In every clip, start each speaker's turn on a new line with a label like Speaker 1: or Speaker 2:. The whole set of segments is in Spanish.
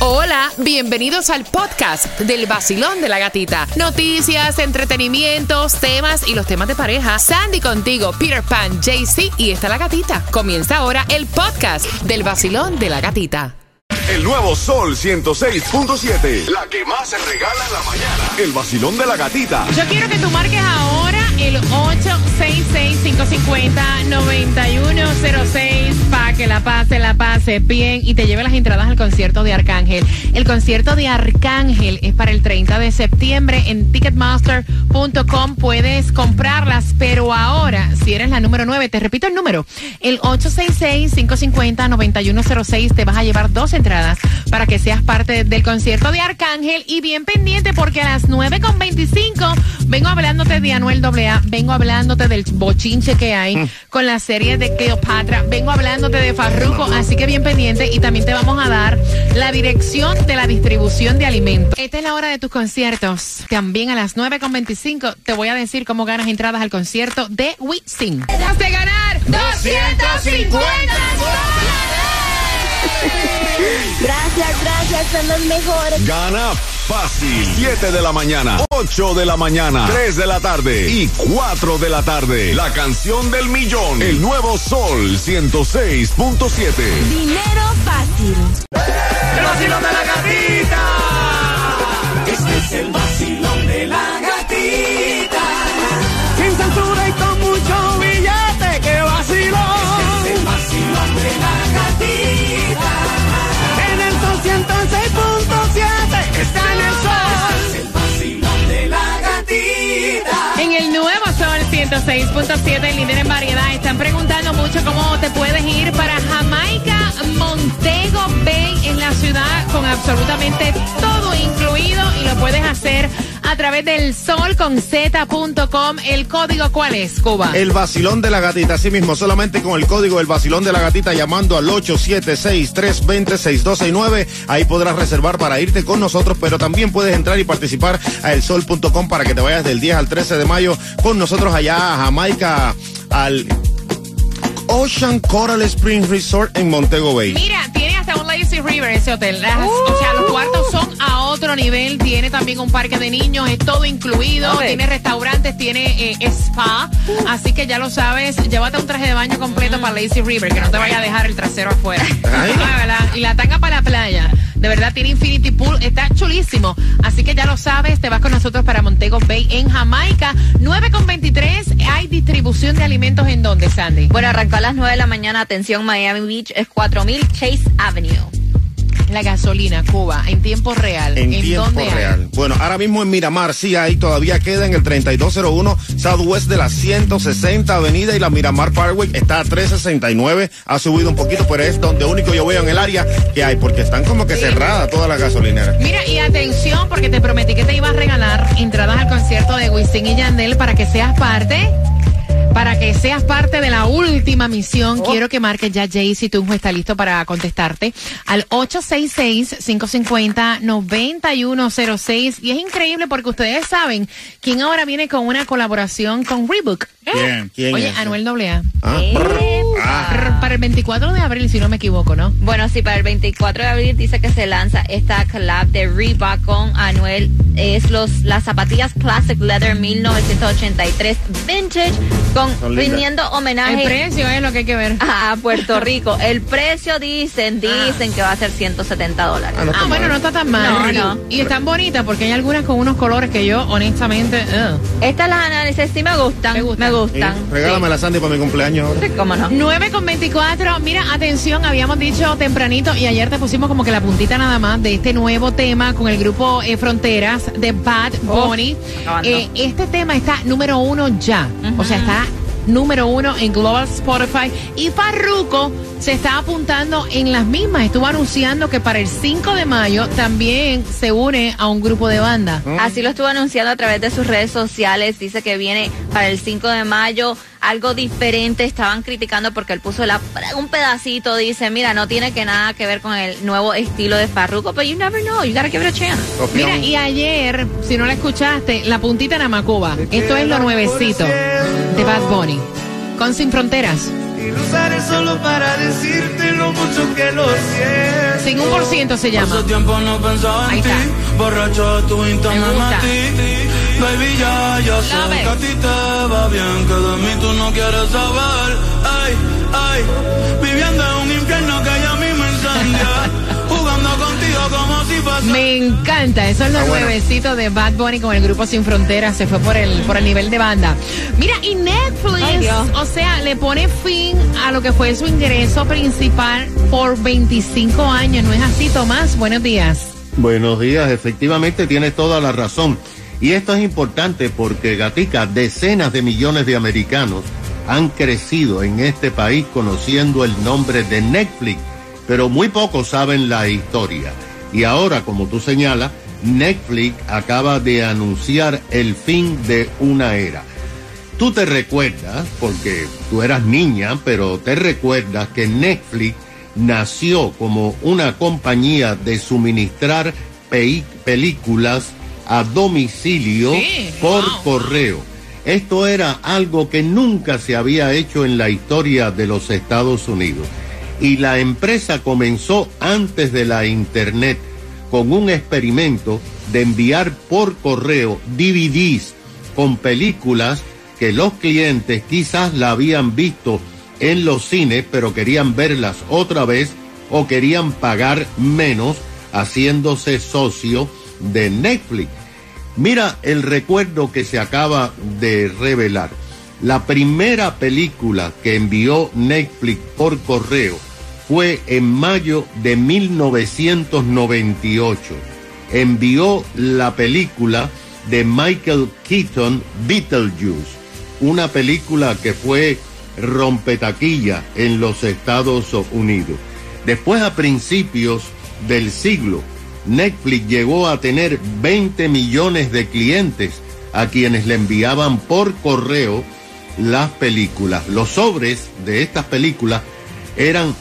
Speaker 1: Hola, bienvenidos al podcast del vacilón de la gatita. Noticias, entretenimientos, temas y los temas de pareja. Sandy contigo, Peter Pan, JC y está la gatita. Comienza ahora el podcast del vacilón de la gatita.
Speaker 2: El nuevo Sol 106.7. La que más se regala en la mañana. El vacilón de la gatita.
Speaker 1: Yo quiero que tú marques ahora el 866-550-9106 para que la pase, la pase bien y te lleve las entradas al concierto de Arcángel. El concierto de Arcángel es para el 30 de septiembre en ticketmaster.com. Puedes comprarlas, pero ahora, si eres la número 9, te repito el número, el 866-550-9106, te vas a llevar dos entradas para que seas parte del concierto de Arcángel y bien pendiente porque a las 9.25 vengo hablándote de Anuel Vengo hablándote del bochinche que hay con la serie de Cleopatra, vengo hablándote de Farruko, así que bien pendiente y también te vamos a dar la dirección de la distribución de alimentos. Esta es la hora de tus conciertos. También a las 9.25 te voy a decir cómo ganas entradas al concierto de Wisin. de ganar 250
Speaker 3: Gracias, gracias, son los mejores.
Speaker 2: Gana fácil. 7 de la mañana, 8 de la mañana, 3 de la tarde y 4 de la tarde. La canción del millón. El nuevo Sol 106.7.
Speaker 3: Dinero fácil.
Speaker 4: ¡El vacilón de la gatita! Este es el vacilón de la gatita. 106.7,
Speaker 1: líder en variedad, están preguntando mucho cómo te puedes ir para Jamaica, Montego Bay, en la ciudad, con absolutamente todo incluido través del solconz.com. ¿El código cuál es, Cuba?
Speaker 5: El vacilón de la gatita, así mismo, solamente con el código El vacilón de la gatita llamando al 876-320-6269. Ahí podrás reservar para irte con nosotros, pero también puedes entrar y participar a elsol.com para que te vayas del 10 al 13 de mayo con nosotros allá a Jamaica, al Ocean Coral Spring Resort en Montego Bay.
Speaker 1: Mira, tiene hasta un Lazy River ese hotel. Las- O sea, los cuartos son a otro nivel. Tiene también un parque de niños, es todo incluido. Tiene restaurantes, tiene eh, spa. Así que ya lo sabes, llévate un traje de baño completo para Lazy River, que no te vaya a dejar el trasero afuera. Ah. Y la tanga para la playa. De verdad, tiene Infinity Pool, está chulísimo. Así que ya lo sabes, te vas con nosotros para Montego Bay en Jamaica. 9.23, hay distribución de alimentos en donde, Sandy.
Speaker 6: Bueno, arrancó a las 9 de la mañana. Atención, Miami Beach es 4000 Chase Avenue.
Speaker 1: La gasolina, Cuba, en tiempo real.
Speaker 5: En, tiempo
Speaker 1: dónde hay?
Speaker 5: real. Bueno, ahora mismo en Miramar, sí, ahí todavía queda en el 3201 Southwest de la 160 Avenida y la Miramar Parkway está a 369. Ha subido un poquito, pero es donde único yo veo en el área que hay, porque están como que cerradas todas las gasolineras.
Speaker 1: Mira, y atención, porque te prometí que te iba a regalar entradas al concierto de Wisin y Yandel para que seas parte. Para que seas parte de la última misión, quiero que marques ya Jaycee Tunjo está listo para contestarte al 866-550-9106. Y es increíble porque ustedes saben quién ahora viene con una colaboración con Reebok.
Speaker 5: ¿Quién? ¿Quién
Speaker 1: Oye,
Speaker 5: es?
Speaker 1: Anuel AA.
Speaker 5: Ah,
Speaker 1: Para el 24 de abril, si no me equivoco, ¿no?
Speaker 6: Bueno, sí, para el 24 de abril dice que se lanza esta collab de Reebok con Anuel. Es los las zapatillas Classic Leather 1983 Vintage con rindiendo
Speaker 1: El
Speaker 6: homenaje
Speaker 1: precio es lo que hay que ver.
Speaker 6: a Puerto Rico. El precio dicen, dicen que va a ser 170 dólares.
Speaker 5: Ah, no
Speaker 1: Ah, bueno,
Speaker 5: mal.
Speaker 1: no está tan mal.
Speaker 6: No, no.
Speaker 1: Y están bonitas porque hay algunas con unos colores que yo, honestamente.
Speaker 6: Estas las análisis sí me gustan. Me gustan.
Speaker 5: Sí, Regálame la Sandy para mi cumpleaños ahora.
Speaker 6: Sí, cómo no.
Speaker 1: 9 con 24. Mira, atención, habíamos dicho tempranito y ayer te pusimos como que la puntita nada más de este nuevo tema con el grupo eh, Fronteras de Bad Bunny. Eh, este tema está número uno ya. O sea, está número uno en Global Spotify. Y Farruko se está apuntando en las mismas. Estuvo anunciando que para el 5 de mayo también se une a un grupo de banda.
Speaker 6: Así lo estuvo anunciando a través de sus redes sociales. Dice que viene para el 5 de mayo algo diferente. Estaban criticando porque él puso la, un pedacito. Dice, mira, no tiene que nada que ver con el nuevo estilo de Farruko. Pero you never know. You gotta give it a chance.
Speaker 1: Mira, y ayer, si no la escuchaste, la puntita en Amacuba. Esto es lo nuevecito de Bad Bunny. Con Sin Fronteras.
Speaker 4: Y lo usaré solo para decirte lo mucho que lo siento.
Speaker 1: Sin un por ciento se llama.
Speaker 4: Hace tiempo no pensaba
Speaker 1: Ahí
Speaker 4: en ti.
Speaker 1: está.
Speaker 4: Borracho tu
Speaker 1: Me
Speaker 4: me
Speaker 1: gusta.
Speaker 4: Baby, ya, ya sé
Speaker 1: Love it.
Speaker 4: que a ti te va bien, que de mí tú no quieres saber. Ay, ay, viviendo en un infierno que ya a mí me incendia. Jugando contigo como si fuese.
Speaker 1: Me encanta, eso es los
Speaker 5: Está bueno.
Speaker 1: nuevecitos de Bad Bunny con el grupo Sin Fronteras, se fue por el, por el nivel de banda. Mira, y Netflix,
Speaker 6: Ay,
Speaker 1: o sea, le pone fin a lo que fue su ingreso principal por 25 años, ¿no es así, Tomás? Buenos días.
Speaker 7: Buenos días, efectivamente tienes toda la razón. Y esto es importante porque, Gatica, decenas de millones de americanos han crecido en este país conociendo el nombre de Netflix, pero muy pocos saben la historia. Y ahora, como tú señalas, Netflix acaba de anunciar el fin de una era. Tú te recuerdas, porque tú eras niña, pero te recuerdas que Netflix nació como una compañía de suministrar películas a domicilio
Speaker 1: Sí,
Speaker 7: por
Speaker 1: wow.
Speaker 7: correo. Esto era algo que nunca se había hecho en la historia de los Estados Unidos. Y la empresa comenzó antes de la Internet con un experimento de enviar por correo DVDs con películas que los clientes quizás la habían visto en los cines, pero querían verlas otra vez o querían pagar menos haciéndose socio de Netflix. Mira el recuerdo que se acaba de revelar. La primera película que envió Netflix por correo fue en mayo de 1998. Envió la película de Michael Keaton, Beetlejuice, una película que fue rompetaquilla en los Estados Unidos. Después, a principios del siglo, Netflix llegó a tener 20 millones de clientes a quienes le enviaban por correo las películas. Los sobres de estas películas eran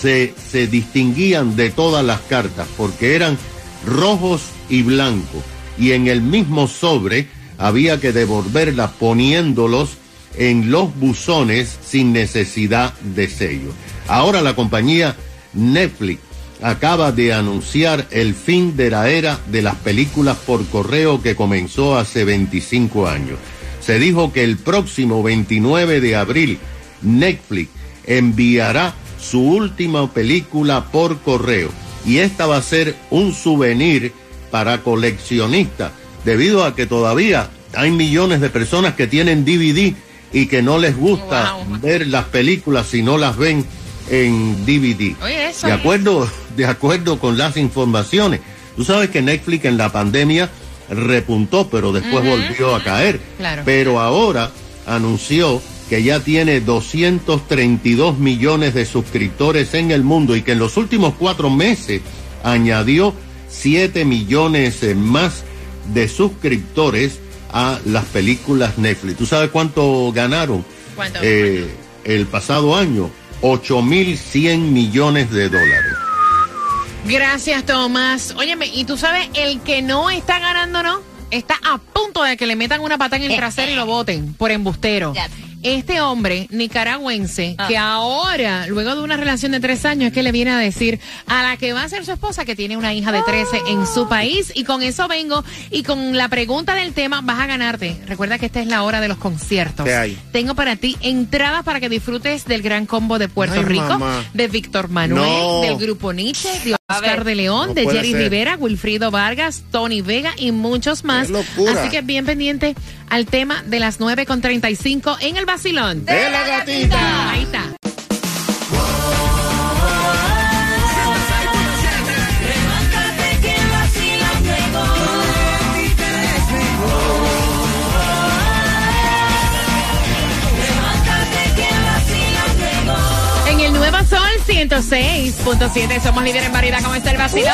Speaker 7: se, se distinguían de todas las cartas porque eran rojos y blancos y en el mismo sobre había que devolverlas poniéndolos en los buzones sin necesidad de sello. Ahora la compañía Netflix acaba de anunciar el fin de la era de las películas por correo que comenzó hace 25 años. Se dijo que el próximo 29 de abril Netflix enviará su última película por correo y esta va a ser un souvenir para coleccionistas debido a que todavía hay millones de personas que tienen DVD y que no les gusta
Speaker 1: Wow.
Speaker 7: ver las películas si no las ven en DVD.
Speaker 1: Oye, eso
Speaker 7: De
Speaker 1: es.
Speaker 7: De acuerdo con las informaciones. Tú sabes que Netflix en la pandemia repuntó, pero después volvió a caer.
Speaker 1: Claro.
Speaker 7: Pero ahora anunció que ya tiene 232 millones de suscriptores en el mundo y que en los últimos cuatro meses añadió 7 millones eh, más de suscriptores a las películas Netflix. ¿Tú sabes cuánto ganaron?
Speaker 1: ¿Cuánto?
Speaker 7: Eh, el pasado año, 8.100 millones de dólares.
Speaker 1: Gracias, Tomás. Óyeme, y tú sabes, el que no está ganando, ¿no? Está a punto de que le metan una pata en el trasero y lo voten por embustero. Este hombre nicaragüense,
Speaker 6: Ah.
Speaker 1: que ahora, luego de una relación de tres años, es que le viene a decir a la que va a ser su esposa que tiene una hija de 13 en su país. Y con eso vengo. Y con la pregunta del tema, vas a ganarte. Recuerda que esta es la hora de los conciertos.
Speaker 5: ¿Qué hay?
Speaker 1: Tengo para ti entradas para que disfrutes del gran combo de Puerto
Speaker 5: Ay,
Speaker 1: Rico,
Speaker 5: mamá.
Speaker 1: de Víctor Manuel,
Speaker 5: No.
Speaker 1: del grupo Nietzsche, de Oscar
Speaker 6: ver.
Speaker 1: de León,
Speaker 5: No
Speaker 1: de Jerry
Speaker 5: ser.
Speaker 1: Rivera, Wilfrido Vargas, Tony Vega y muchos más. Así que bien pendiente al tema de las 9 con 35 en el vacilón.
Speaker 5: De la gatita.
Speaker 1: Ahí está. 106.7 somos líderes en variedad. ¿Cómo está el vacilón?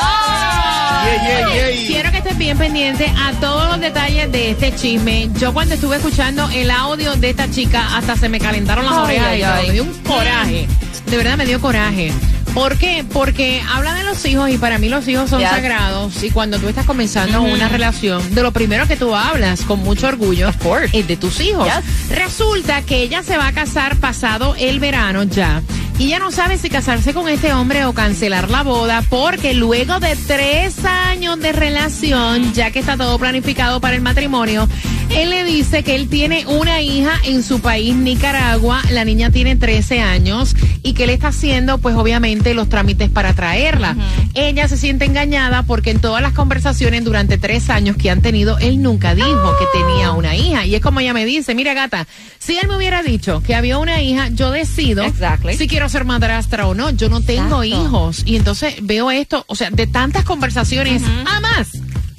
Speaker 1: Quiero que estés bien pendiente a todos los detalles de este chisme. Yo cuando estuve escuchando el audio de esta chica, hasta se me calentaron las
Speaker 6: Ay,
Speaker 1: orejas
Speaker 6: ay, ay.
Speaker 1: Me dio un coraje. De verdad me dio coraje. ¿Por qué? Porque habla de los hijos y para mí los hijos son sagrados y cuando tú estás comenzando una relación, de lo primero que tú hablas con mucho orgullo es de tus hijos.
Speaker 6: Yes.
Speaker 1: Resulta que ella se va a casar pasado el verano ya Y ella no sabe si casarse con este hombre o cancelar la boda porque luego de tres años de relación, ya que está todo planificado para el matrimonio, él le dice que él tiene una hija en su país, Nicaragua. La niña tiene 13 años y que él está haciendo, pues obviamente, los trámites para traerla. Ella se siente engañada porque en todas las conversaciones durante tres años que han tenido, él nunca dijo que tenía una hija. Y es como ella me dice, mira gata, si él me hubiera dicho que había una hija, yo decido
Speaker 6: Exactly.
Speaker 1: si quiero ser madrastra o no. Yo no tengo
Speaker 6: Exacto.
Speaker 1: hijos. Y entonces veo esto, o sea, de tantas conversaciones, jamás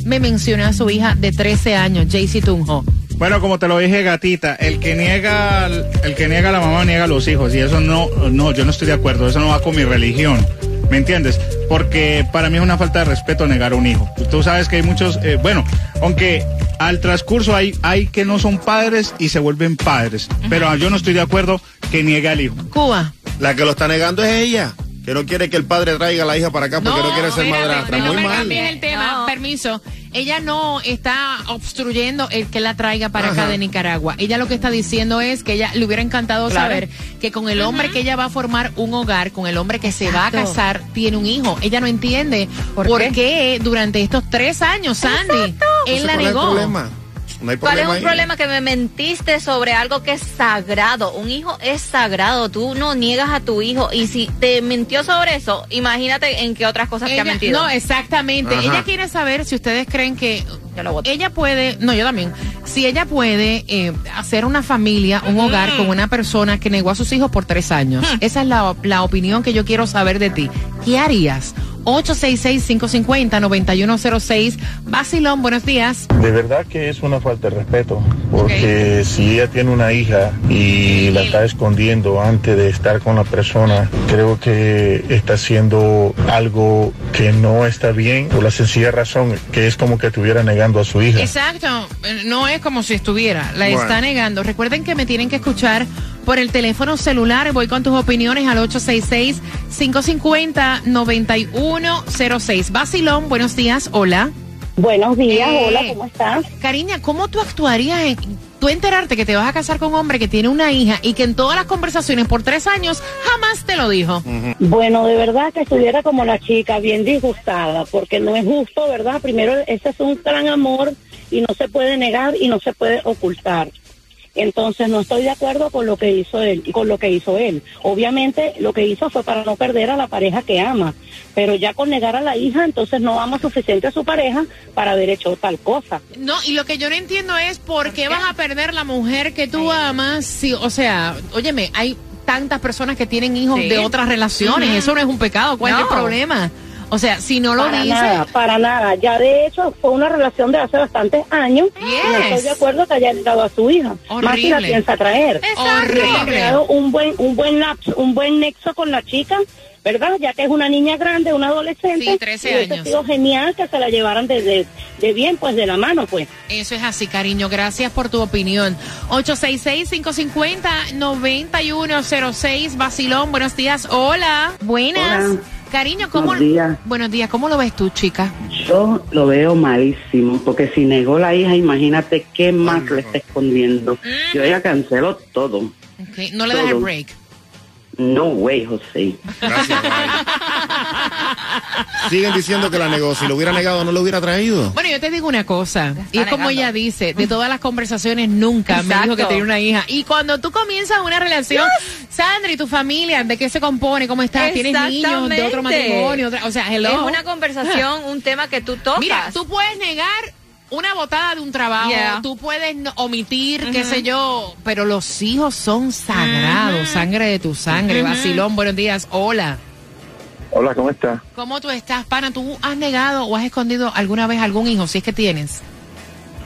Speaker 1: me menciona a su hija de 13 años, Jaycee Tunjo.
Speaker 8: Bueno, como te lo dije, gatita, el que niega, el que niega a la mamá niega a los hijos y eso no, no, yo no estoy de acuerdo, eso no va con mi religión, ¿me entiendes? Porque para mí es una falta de respeto negar a un hijo. Tú sabes que hay muchos, eh, bueno, aunque al transcurso hay, hay que no son padres y se vuelven padres, pero yo no estoy de acuerdo que niegue al hijo.
Speaker 1: Cuba.
Speaker 5: La que lo está negando es ella, que no quiere que el padre traiga a la hija para acá porque no, quiere ser madrastra.
Speaker 1: no
Speaker 5: Muy mal.
Speaker 1: el tema. Permiso. Ella no está obstruyendo el que la traiga para acá de Nicaragua. Ella lo que está diciendo es que ella le hubiera encantado
Speaker 6: Claro.
Speaker 1: saber que con el hombre que ella va a formar un hogar, con el hombre que se va a casar, tiene un hijo. Ella no entiende por,
Speaker 6: ¿Por
Speaker 1: qué?
Speaker 6: qué?
Speaker 1: durante estos tres años, Sandy, él la
Speaker 5: ¿cuál es el
Speaker 1: negó.
Speaker 5: Problema? No hay
Speaker 6: ¿Cuál es un
Speaker 5: ahí.
Speaker 6: problema que me mentiste sobre algo que es sagrado? Un hijo es sagrado, tú no niegas a tu hijo y si te mintió sobre eso, imagínate en qué otras cosas te ha mentido.
Speaker 1: no, exactamente.
Speaker 5: Ajá.
Speaker 1: Ella quiere saber si ustedes creen que
Speaker 6: Yo lo voto.
Speaker 1: ella puede, no, yo también, si ella puede eh, hacer una familia, un hogar con una persona que negó a sus hijos por tres años. Esa es la, la opinión que yo quiero saber de ti. ¿Qué harías? 866-550-9106. Basilón, buenos días.
Speaker 9: De verdad que es una falta de respeto, porque si ella tiene una hija y la está escondiendo antes de estar con la persona, creo que está haciendo algo que no está bien por la sencilla razón que es como que estuviera negando a su hija.
Speaker 1: Exacto, no es como si estuviera, la
Speaker 5: Bueno.
Speaker 1: está negando. Recuerden que me tienen que escuchar por el teléfono celular. Voy con tus opiniones al 866-550-9106. Basilón, buenos días, hola.
Speaker 10: Buenos días,
Speaker 1: Eh.
Speaker 10: hola, ¿cómo estás?
Speaker 1: Cariña, ¿cómo tú actuarías en tú enterarte que te vas a casar con un hombre que tiene una hija y que en todas las conversaciones por tres años jamás te lo dijo?
Speaker 10: Bueno, de verdad que estuviera como la chica, bien disgustada, porque no es justo, ¿verdad? Primero, ese es un gran amor y no se puede negar y no se puede ocultar. Entonces no estoy de acuerdo con lo que hizo él, con lo que hizo él. Obviamente lo que hizo fue para no perder a la pareja que ama, pero ya con negar a la hija, entonces no ama suficiente a su pareja para haber hecho tal cosa.
Speaker 1: No, y lo que yo no entiendo es por qué vas a perder la mujer que tú amas. Si, o sea, óyeme, hay tantas personas que tienen hijos
Speaker 6: Sí.
Speaker 1: de otras relaciones. Eso no es un pecado. ¿Cuál es el problema? O sea, si no lo
Speaker 10: para
Speaker 1: dice.
Speaker 10: nada, para nada. Ya de hecho fue una relación de hace bastantes años y no
Speaker 1: Yes.
Speaker 10: estoy de acuerdo que haya dado a su hija. Más si la
Speaker 1: Horrible.
Speaker 10: piensa traer. Ha
Speaker 1: Horrible.
Speaker 10: creado un buen, un buen lapso, un buen nexo con la chica, ¿verdad? Ya que es una niña grande, una adolescente.
Speaker 1: Sí, 13
Speaker 10: y hubiese
Speaker 1: años.
Speaker 10: sido genial que se la llevaran de, de, de bien, pues de la mano, pues.
Speaker 1: Eso es así, cariño. Gracias por tu opinión. 866-550-9106. Basilón, buenos días. Hola. Buenas.
Speaker 11: Hola.
Speaker 1: Cariño, ¿cómo?
Speaker 11: Buenos días.
Speaker 1: Buenos días. ¿Cómo lo ves tú, chica?
Speaker 11: Yo lo veo malísimo, porque si negó la hija, imagínate qué más le está escondiendo. Yo ya cancelo todo.
Speaker 1: Ok, No le das el break.
Speaker 11: No way, José.
Speaker 5: Gracias. Siguen diciendo que la negó. Si lo hubiera negado, no lo hubiera traído.
Speaker 1: Bueno, yo te digo una cosa, y es como
Speaker 6: negando.
Speaker 1: ella dice, de todas las conversaciones nunca me dijo que tenía una hija. Y cuando tú comienzas una relación, Sandra y tu familia, ¿de qué se compone? ¿Cómo estás? ¿Tienes niños de otro matrimonio? Otra- o sea, hello.
Speaker 6: Es una conversación, un tema que tú tocas.
Speaker 1: Mira, tú puedes negar una botada de un trabajo,
Speaker 6: Yeah.
Speaker 1: tú puedes omitir, qué sé yo, pero los hijos son sagrados, sangre de tu sangre. Vacilón, buenos días, hola.
Speaker 9: Hola, ¿cómo está?
Speaker 1: ¿Cómo tú estás, pana? ¿Tú has negado o has escondido alguna vez algún hijo, si es que tienes?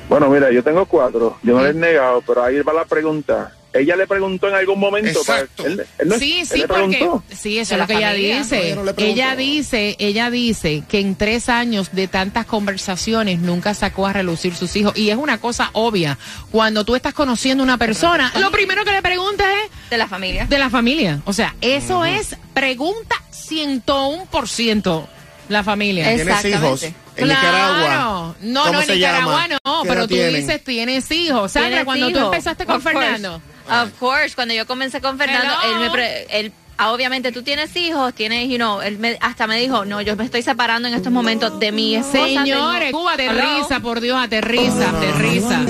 Speaker 9: Bueno, mira, yo tengo cuatro, yo no le he negado, pero ahí va la pregunta. Ella le preguntó en algún momento.
Speaker 5: Exacto.
Speaker 9: para- él- él no-
Speaker 1: Sí,
Speaker 9: él
Speaker 1: sí,
Speaker 9: le
Speaker 1: porque
Speaker 9: preguntó.
Speaker 1: sí, eso
Speaker 6: De
Speaker 1: es lo que ella dice.
Speaker 5: No
Speaker 1: ella dice, ella dice que en tres años de tantas conversaciones nunca sacó a relucir sus hijos y es una cosa obvia. Cuando tú estás conociendo a una persona, lo primero que le preguntas es
Speaker 6: de la familia.
Speaker 1: de la familia. O sea, eso es pregunta 101% la familia.
Speaker 6: Es-
Speaker 5: ¿Tienes hijos? En
Speaker 1: Claro.
Speaker 5: Nicaragua.
Speaker 1: No,
Speaker 5: ¿Cómo
Speaker 1: no, en
Speaker 5: se
Speaker 1: Nicaragua
Speaker 5: llama?
Speaker 1: no,
Speaker 5: ¿Qué
Speaker 1: pero tú
Speaker 5: tienen?
Speaker 1: dices tienes hijos. Sandra,
Speaker 6: ¿Tienes
Speaker 1: cuando tú empezaste con
Speaker 6: Of course.
Speaker 1: Fernando.
Speaker 6: Of course, cuando yo comencé con Fernando,
Speaker 1: Hello.
Speaker 6: él, me pre- él ah, obviamente tú tienes hijos, tienes, you know, él me- hasta me dijo, no, yo me estoy separando en estos momentos de mi esposa.
Speaker 1: Señores,
Speaker 6: tengo-
Speaker 1: Cuba,
Speaker 6: Hello.
Speaker 1: aterriza, por Dios, aterriza, aterriza.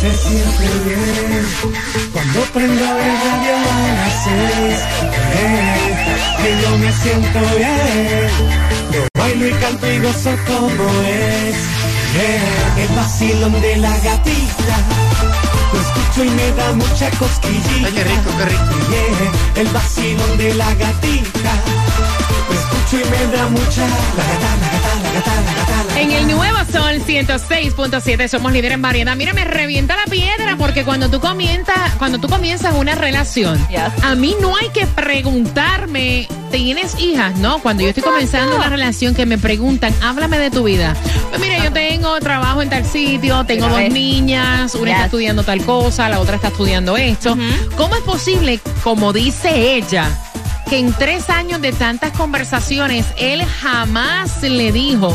Speaker 4: Se siente bien cuando prendo el radio a las seis. Que yo me siento bien. Yo bailo y canto y gozo como es. Eh, el vacilón de la gatita. Lo escucho y me da mucha cosquillita.
Speaker 5: Ay, qué rico, qué rico.
Speaker 4: Yeah, el vacilón de la gatita. Lo escucho y me da mucha. La gata, la gata, la gata, la gata. la
Speaker 1: En el nuevo Sol 106.7 somos líderes en variedad. Mira, me revienta la piedra cuando tú comienzas, cuando tú comienzas una relación,
Speaker 6: Yes.
Speaker 1: a mí no hay que preguntarme, ¿tienes hijas? No, cuando yo estoy comenzando una relación que me preguntan, háblame de tu vida. Pues mira, yo tengo trabajo en tal sitio, tengo
Speaker 6: Mira,
Speaker 1: dos
Speaker 6: ves.
Speaker 1: niñas, una está estudiando tal cosa, la otra está estudiando esto. ¿Cómo es posible, como dice ella, que en tres años de tantas conversaciones, él jamás le dijo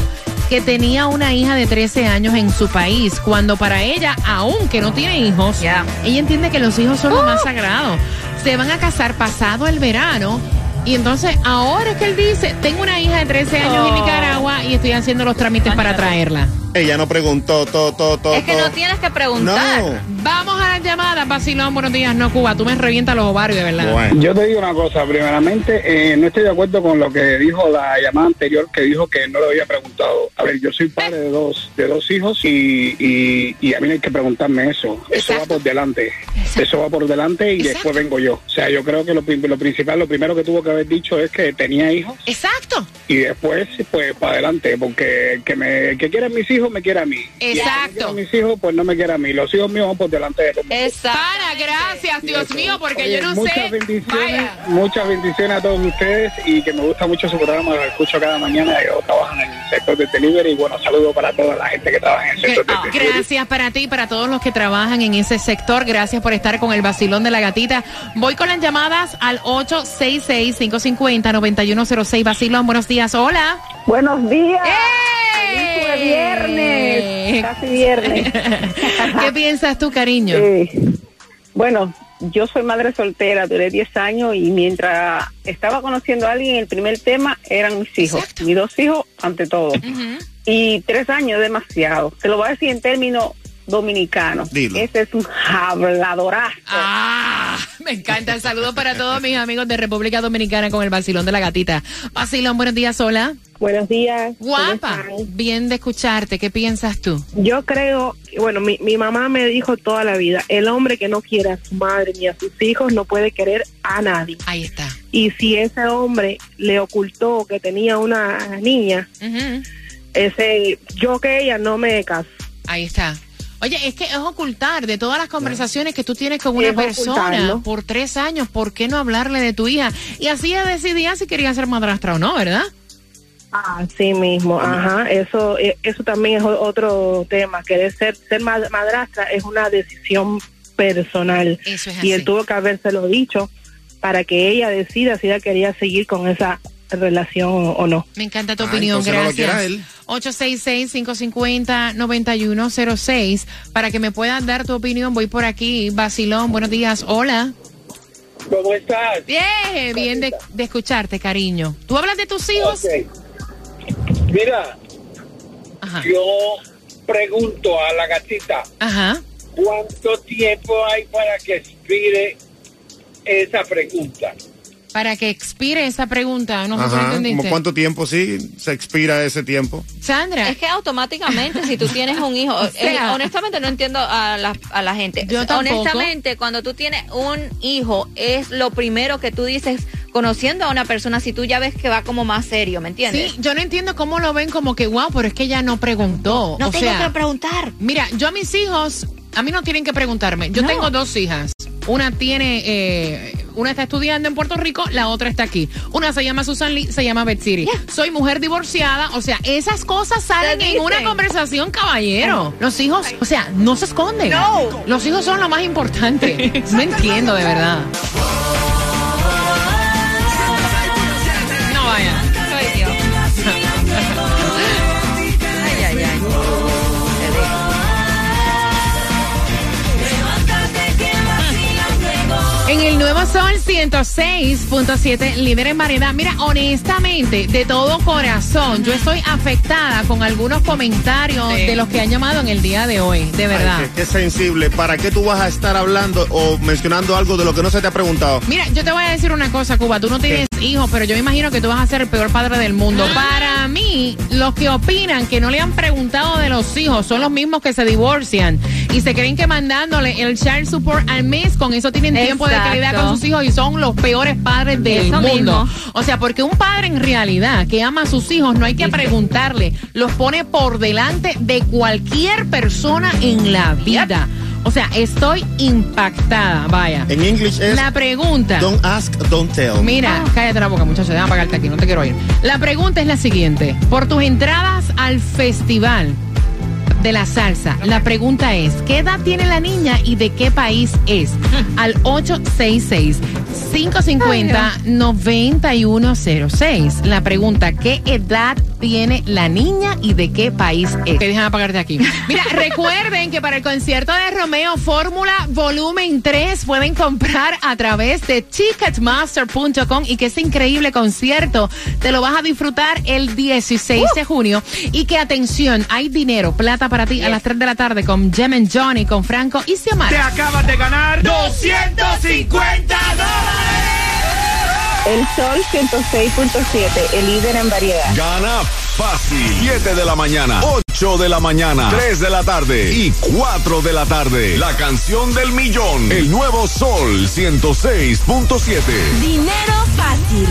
Speaker 1: que tenía una hija de 13 años en su país, cuando para ella, aunque no tiene hijos, ella entiende que los hijos son lo más sagrado. Se van a casar pasado el verano. Y entonces ahora es que él dice, tengo una hija de 13 años en
Speaker 6: Oh.
Speaker 1: Nicaragua y estoy haciendo los trámites para traerla.
Speaker 5: Ella no preguntó, todo, todo, todo.
Speaker 6: Es que no tienes que preguntar.
Speaker 5: No.
Speaker 1: Vamos a las llamadas, Basilón, buenos días, no Cuba, tú me revientas los ovarios, de verdad.
Speaker 5: Bueno.
Speaker 12: Yo te digo una cosa, primeramente, eh, no estoy de acuerdo con lo que dijo la llamada anterior, que dijo que no le había preguntado. A ver, yo soy padre de dos, de dos hijos y, y, y a mí no hay que preguntarme eso. Eso va
Speaker 1: Exacto.
Speaker 12: por delante.
Speaker 1: Exacto.
Speaker 12: Eso va por delante y
Speaker 1: Exacto.
Speaker 12: después vengo yo. O sea, yo creo que lo, lo principal, lo primero que tuvo que haber dicho es que tenía hijos
Speaker 1: Exacto.
Speaker 12: y después, pues, para adelante, porque el que, me, el que quiere a mis hijos me quiere a mí. Y que
Speaker 1: Exacto.
Speaker 12: quiere a mis hijos, pues no me quiere a mí. Los hijos míos van por delante de todo.
Speaker 6: Exacto.
Speaker 1: Pana, gracias, Dios mío, porque
Speaker 12: Oye,
Speaker 1: yo no
Speaker 12: muchas
Speaker 1: sé.
Speaker 12: bendiciones,
Speaker 1: Vaya.
Speaker 12: muchas bendiciones a todos ustedes y que me gusta mucho su programa, lo escucho cada mañana. Yo trabajo en el sector de delivery y bueno, saludos para toda la gente que trabaja en el sector de
Speaker 1: Ah,
Speaker 12: delivery.
Speaker 1: Gracias para ti y para todos los que trabajan en ese sector. Gracias por estar con el vacilón de la gatita. Voy con las llamadas al 866-550-9106. Vacilón, buenos días. Hola.
Speaker 10: Buenos días.
Speaker 1: ¡Eh!
Speaker 10: Viernes. Casi viernes.
Speaker 1: ¿Qué piensas tú, cariño?
Speaker 10: Eh, bueno, yo soy madre soltera, duré 10 años y mientras estaba conociendo a alguien, el primer tema eran mis hijos.
Speaker 1: Exacto.
Speaker 10: Mis dos hijos ante todo. Y tres años es demasiado. Te lo voy a decir en términos dominicanos.
Speaker 5: Dilo.
Speaker 10: Ese es un habladorazo.
Speaker 1: Ah, me encanta. El saludo para todos mis amigos de República Dominicana con el vacilón de la gatita. Vacilón, buenos días, hola.
Speaker 13: Buenos días. ¿cómo
Speaker 1: Guapa. Bien de escucharte. ¿Qué piensas tú?
Speaker 13: Yo creo, bueno, mi, mi mamá me dijo toda la vida, el hombre que no quiere a su madre ni a sus hijos no puede querer a nadie.
Speaker 1: Ahí está.
Speaker 13: Y si ese hombre le ocultó que tenía una niña, ese yo que ella no me caso.
Speaker 1: Ahí está. Oye, es que es ocultar de todas las conversaciones que tú tienes con una
Speaker 13: Es
Speaker 1: persona
Speaker 13: ocultarlo.
Speaker 1: por tres años, ¿por qué no hablarle de tu hija? Y así ella decidía si quería ser madrastra o no, ¿verdad?
Speaker 13: Así mismo, ajá, eso eh, eso también es otro tema, querer ser ser mad- madrastra es una decisión personal
Speaker 1: Eso es
Speaker 13: y él tuvo que habérselo dicho para que ella decida si ella quería seguir con esa relación o, o no.
Speaker 1: Me encanta tu
Speaker 5: Ah,
Speaker 1: opinión, gracias.
Speaker 5: él.
Speaker 1: 866-550-9106. Para que me puedas dar tu opinión, voy por aquí. Basilón, buenos días. Hola.
Speaker 12: ¿Cómo estás?
Speaker 1: Bien, bien de, de escucharte, cariño. ¿Tú hablas de tus hijos?
Speaker 12: Mira,
Speaker 1: Ajá.
Speaker 12: yo pregunto a la gatita,
Speaker 1: Ajá.
Speaker 12: ¿cuánto tiempo hay para que expire esa pregunta?
Speaker 1: Para que expire esa pregunta. No sé entendiste.
Speaker 5: ¿Como cuánto tiempo sí se expira ese tiempo?
Speaker 1: Sandra.
Speaker 6: Es que automáticamente, si tú tienes un hijo,
Speaker 1: O sea-
Speaker 6: eh, honestamente no entiendo a la, a la gente.
Speaker 1: Yo tampoco.
Speaker 6: honestamente, cuando tú tienes un hijo, es lo primero que tú dices conociendo a una persona, si tú ya ves que va como más serio, ¿me entiendes?
Speaker 1: Sí, yo no entiendo cómo lo ven como que, wow, pero es que ella no preguntó.
Speaker 6: No
Speaker 1: o
Speaker 6: tengo
Speaker 1: sea,
Speaker 6: que preguntar.
Speaker 1: Mira, yo a mis hijos, a mí no tienen que preguntarme. Yo
Speaker 6: No.
Speaker 1: tengo dos hijas. Una tiene, eh, una está estudiando en Puerto Rico, la otra está aquí. Una se llama Susan Lee, se llama Betsiri. Soy mujer divorciada, o sea, esas cosas salen en una conversación, caballero. Los hijos, o sea, no se esconden.
Speaker 6: No.
Speaker 1: Los hijos son lo más importante. no entiendo, de verdad. Sol 106.7, líder en variedad. Mira, honestamente, de todo corazón, yo estoy afectada con algunos comentarios
Speaker 5: Sí.
Speaker 1: de los que han llamado en el día de hoy, de verdad.
Speaker 5: Ay, qué, qué sensible. ¿Para qué tú vas a estar hablando o mencionando algo de lo que no se te ha preguntado?
Speaker 1: Mira, yo te voy a decir una cosa, Cuba. Tú no tienes hijos, pero yo me imagino que tú vas a ser el peor padre del mundo. Para mí, los que opinan que no le han preguntado de los hijos son los mismos que se divorcian y se creen que mandándole el child support al mes, con eso tienen tiempo de calidad con sus hijos y son los peores padres del
Speaker 6: Eso
Speaker 1: mundo.
Speaker 6: mismo.
Speaker 1: O sea, porque un padre en realidad que ama a sus hijos no hay que preguntarle, los pone por delante de cualquier persona en la vida. O sea, estoy impactada, vaya.
Speaker 5: En English es
Speaker 1: La pregunta.
Speaker 5: Don't ask, don't tell.
Speaker 1: Mira, cállate la boca, muchacho, déjame apagarte aquí, no te quiero oír. La pregunta es la siguiente. Por tus entradas al festival de la salsa, la pregunta es, ¿qué edad tiene la niña y de qué país es? Al 866-550-9106. La pregunta, ¿qué edad tiene la niña y de qué país es? Que déjame apagarte aquí. Mira, recuerden que para el concierto de Romeo Fórmula Volumen 3 pueden comprar a través de ticketmaster.com y que ese increíble concierto te lo vas a disfrutar el 16 de junio. Y que atención, hay dinero, plata para ti a las 3 de la tarde con Jem and Johnny, con Franco y Xiomara.
Speaker 4: Te acabas de ganar 250 dólares.
Speaker 13: El Sol 106.7, el líder en variedad.
Speaker 2: Gana fácil. 7 de la mañana, 8 de la mañana, 3 de la tarde y 4 de la tarde. La canción del millón. El nuevo Sol 106.7.
Speaker 3: Dinero fácil.